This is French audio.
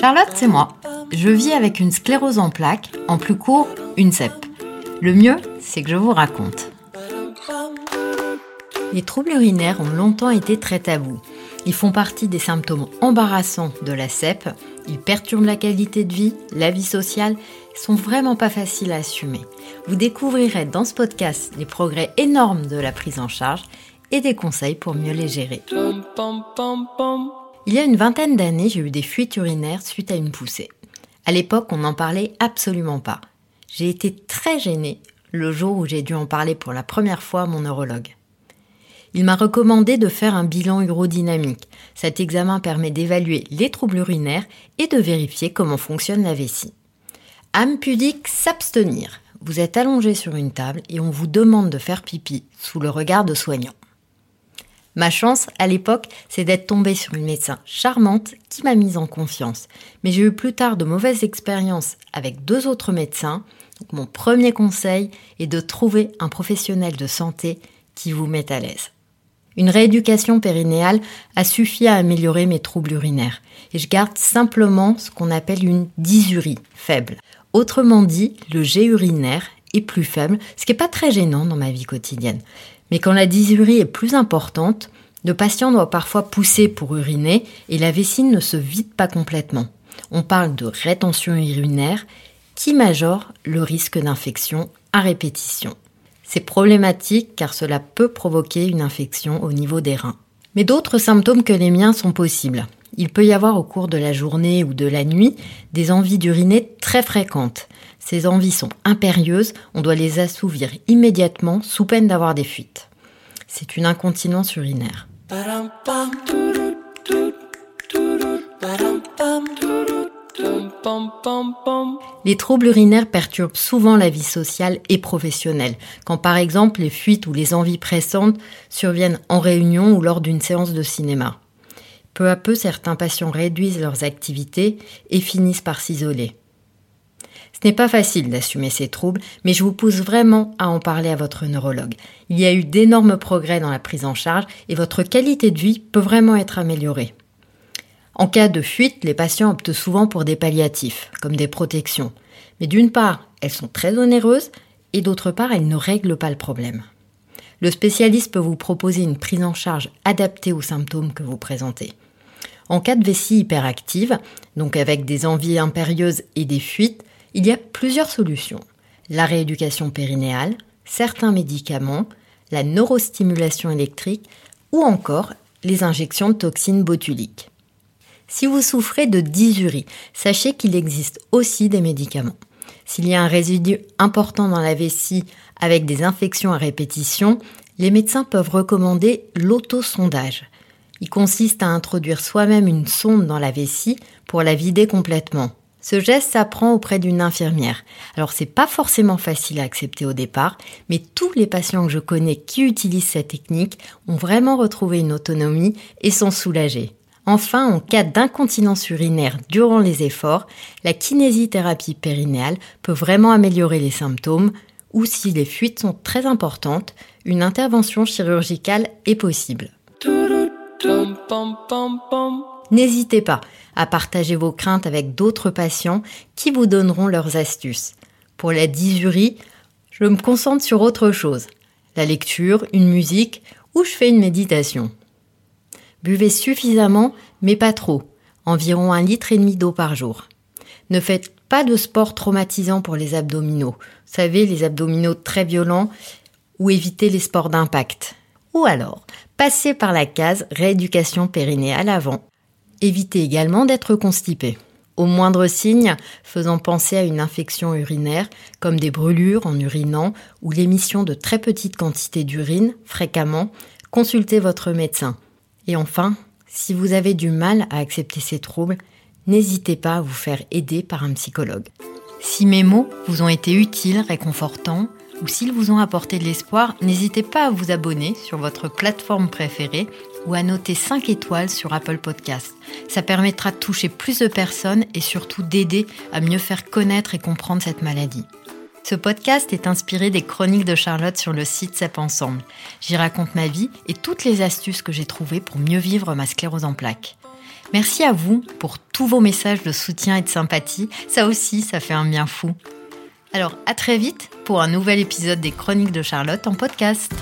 Charlotte, c'est moi. Je vis avec une sclérose en plaques, en plus court, une CEP. Le mieux, c'est que je vous raconte. Les troubles urinaires ont longtemps été très tabous. Ils font partie des symptômes embarrassants de la CEP. Ils perturbent la qualité de vie, la vie sociale, sont vraiment pas faciles à assumer. Vous découvrirez dans ce podcast les progrès énormes de la prise en charge et des conseils pour mieux les gérer. Il y a une vingtaine d'années, j'ai eu des fuites urinaires suite à une poussée. À l'époque, on n'en parlait absolument pas. J'ai été très gênée le jour où j'ai dû en parler pour la première fois à mon neurologue. Il m'a recommandé de faire un bilan urodynamique. Cet examen permet d'évaluer les troubles urinaires et de vérifier comment fonctionne la vessie. Âme pudique, s'abstenir. Vous êtes allongé sur une table et on vous demande de faire pipi sous le regard de soignant. Ma chance, à l'époque, c'est d'être tombée sur une médecin charmante qui m'a mise en confiance. Mais j'ai eu plus tard de mauvaises expériences avec deux autres médecins. mon premier conseil est de trouver un professionnel de santé qui vous met à l'aise. Une rééducation périnéale a suffi à améliorer mes troubles urinaires et je garde simplement ce qu'on appelle une dysurie faible. Autrement dit, le jet urinaire est plus faible, ce qui n'est pas très gênant dans ma vie quotidienne. Mais quand la dysurie est plus importante, le patient doit parfois pousser pour uriner et la vessie ne se vide pas complètement. On parle de rétention urinaire qui majore le risque d'infection à répétition. C'est problématique car cela peut provoquer une infection au niveau des reins. Mais d'autres symptômes que les miens sont possibles. Il peut y avoir au cours de la journée ou de la nuit des envies d'uriner très fréquentes. Ces envies sont impérieuses, on doit les assouvir immédiatement sous peine d'avoir des fuites. C'est une incontinence urinaire. Les troubles urinaires perturbent souvent la vie sociale et professionnelle, quand par exemple les fuites ou les envies pressantes surviennent en réunion ou lors d'une séance de cinéma. Peu à peu, certains patients réduisent leurs activités et finissent par s'isoler. Ce n'est pas facile d'assumer ces troubles, mais je vous pousse vraiment à en parler à votre neurologue. Il y a eu d'énormes progrès dans la prise en charge et votre qualité de vie peut vraiment être améliorée. En cas de fuite, les patients optent souvent pour des palliatifs, comme des protections. Mais d'une part, elles sont très onéreuses et d'autre part, elles ne règlent pas le problème. Le spécialiste peut vous proposer une prise en charge adaptée aux symptômes que vous présentez. En cas de vessie hyperactive, donc avec des envies impérieuses et des fuites, il y a plusieurs solutions. La rééducation périnéale, certains médicaments, la neurostimulation électrique ou encore les injections de toxines botuliques. Si vous souffrez de dysurie, sachez qu'il existe aussi des médicaments. S'il y a un résidu important dans la vessie avec des infections à répétition, les médecins peuvent recommander l'autosondage. Il consiste à introduire soi-même une sonde dans la vessie pour la vider complètement. Ce geste s'apprend auprès d'une infirmière. Alors c'est pas forcément facile à accepter au départ, mais tous les patients que je connais qui utilisent cette technique ont vraiment retrouvé une autonomie et sont soulagés. Enfin, en cas d'incontinence urinaire durant les efforts, la kinésithérapie périnéale peut vraiment améliorer les symptômes ou si les fuites sont très importantes, une intervention chirurgicale est possible. N'hésitez pas à partager vos craintes avec d'autres patients qui vous donneront leurs astuces. Pour la dysurie, je me concentre sur autre chose, la lecture, une musique ou je fais une méditation. Buvez suffisamment, mais pas trop, environ un litre et demi d'eau par jour. Ne faites pas de sport traumatisant pour les abdominaux. Vous savez, les abdominaux très violents, ou évitez les sports d'impact. Ou alors, passez par la case rééducation périnéale avant. Évitez également d'être constipé. Au moindre signe faisant penser à une infection urinaire, comme des brûlures en urinant ou l'émission de très petites quantités d'urine fréquemment, consultez votre médecin. Et enfin, si vous avez du mal à accepter ces troubles, n'hésitez pas à vous faire aider par un psychologue. Si mes mots vous ont été utiles, réconfortants, ou s'ils vous ont apporté de l'espoir, n'hésitez pas à vous abonner sur votre plateforme préférée ou à noter 5 étoiles sur Apple Podcast. Ça permettra de toucher plus de personnes et surtout d'aider à mieux faire connaître et comprendre cette maladie. Ce podcast est inspiré des chroniques de Charlotte sur le site CEP Ensemble. J'y raconte ma vie et toutes les astuces que j'ai trouvées pour mieux vivre ma sclérose en plaques. Merci à vous pour tous vos messages de soutien et de sympathie. Ça aussi, ça fait un bien fou. Alors à très vite pour un nouvel épisode des Chroniques de Charlotte en podcast.